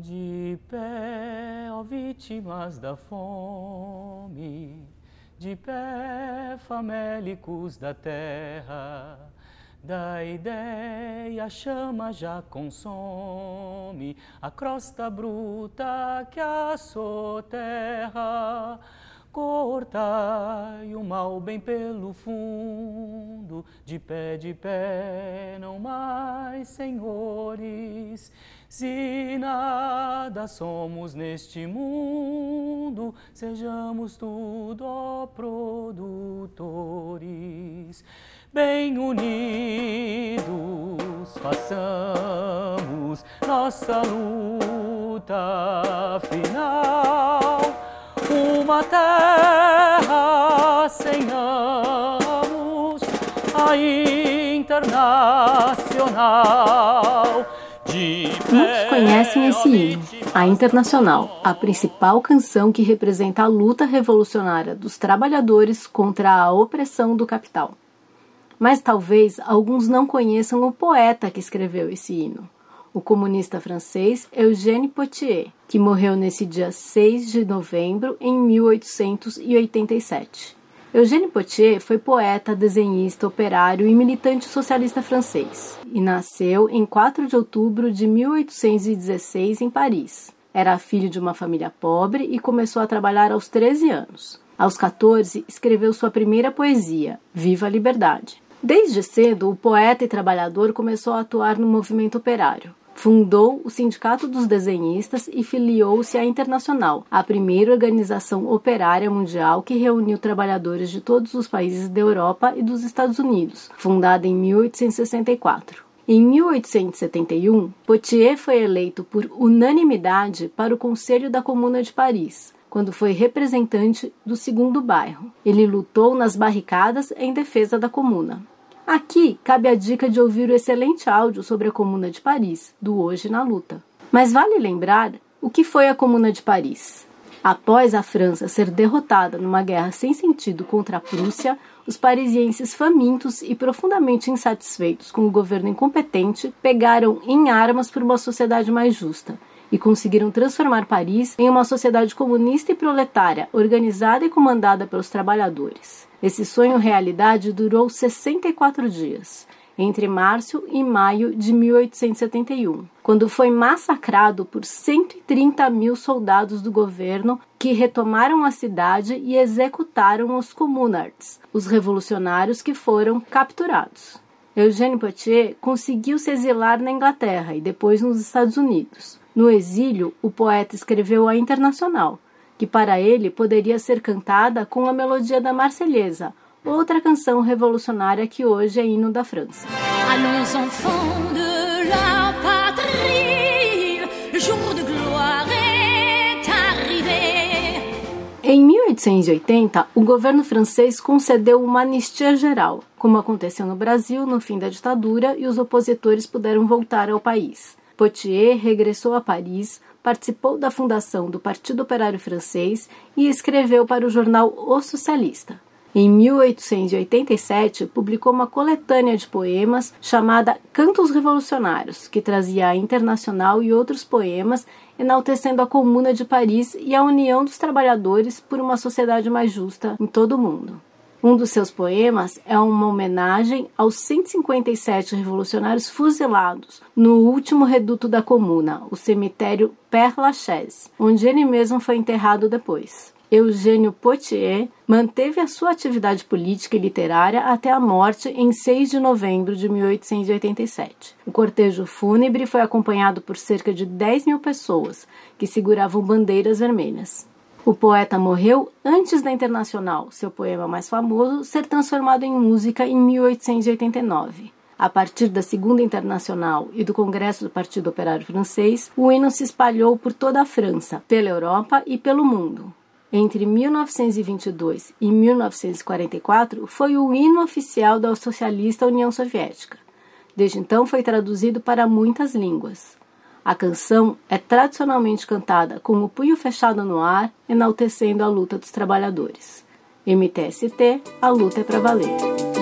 De pé, ó vítimas da fome, de pé, famélicos da terra, da ideia a chama já consome. A crosta bruta que a soterra. Cortai o mal bem pelo fundo, de pé, de pé, não mais, senhores. Se nada somos neste mundo, sejamos tudo, ó produtores. Bem unidos, façamos nossa luta final. Uma terra sem amos, a internacional. Muitos conhecem esse hino, a Internacional, a principal canção que representa a luta revolucionária dos trabalhadores contra a opressão do capital. Mas talvez alguns não conheçam o poeta que escreveu esse hino o comunista francês Eugène Potier, que morreu nesse dia 6 de novembro em 1887. Eugène Potier foi poeta, desenhista, operário e militante socialista francês e nasceu em 4 de outubro de 1816 em Paris. Era filho de uma família pobre e começou a trabalhar aos 13 anos. Aos 14, escreveu sua primeira poesia, Viva a Liberdade. Desde cedo, o poeta e trabalhador começou a atuar no movimento operário. Fundou o Sindicato dos Desenhistas e filiou-se à Internacional, a primeira organização operária mundial que reuniu trabalhadores de todos os países da Europa e dos Estados Unidos, fundada em 1864. Em 1871, Potier foi eleito por unanimidade para o Conselho da Comuna de Paris, quando foi representante do segundo bairro. Ele lutou nas barricadas em defesa da comuna. Aqui cabe a dica de ouvir o excelente áudio sobre a Comuna de Paris, do Hoje na Luta. Mas vale lembrar o que foi a Comuna de Paris. Após a França ser derrotada numa guerra sem sentido contra a Prússia, os parisienses famintos e profundamente insatisfeitos com o governo incompetente pegaram em armas por uma sociedade mais justa e conseguiram transformar Paris em uma sociedade comunista e proletária, organizada e comandada pelos trabalhadores. Esse sonho realidade durou 64 dias, entre março e maio de 1871, quando foi massacrado por 130 mil soldados do governo que retomaram a cidade e executaram os comunards, os revolucionários que foram capturados. Eugène Potier conseguiu se exilar na Inglaterra e depois nos Estados Unidos. No exílio, o poeta escreveu a Internacional, que para ele poderia ser cantada com a melodia da Marselhesa, outra canção revolucionária que hoje é hino da França. Allons enfants de la patrie, jour de gloire Em 1880, o governo francês concedeu uma anistia geral, como aconteceu no Brasil no fim da ditadura e os opositores puderam voltar ao país. Potier regressou a Paris, participou da fundação do Partido Operário Francês e escreveu para o jornal O Socialista. Em 1887, publicou uma coletânea de poemas chamada Cantos Revolucionários, que trazia a Internacional e outros poemas enaltecendo a Comuna de Paris e a união dos trabalhadores por uma sociedade mais justa em todo o mundo. Um dos seus poemas é uma homenagem aos 157 revolucionários fuzilados no último reduto da comuna, o cemitério Père Lachaise, onde ele mesmo foi enterrado depois. Eugênio Potier manteve a sua atividade política e literária até a morte em 6 de novembro de 1887. O cortejo fúnebre foi acompanhado por cerca de 10 mil pessoas que seguravam bandeiras vermelhas. O poeta morreu antes da Internacional, seu poema mais famoso, ser transformado em música em 1889. A partir da Segunda Internacional e do Congresso do Partido Operário Francês, o hino se espalhou por toda a França, pela Europa e pelo mundo. Entre 1922 e 1944, foi o hino oficial da socialista União Soviética. Desde então, foi traduzido para muitas línguas. A canção é tradicionalmente cantada com o punho fechado no ar, enaltecendo a luta dos trabalhadores. MTST, a luta é para valer.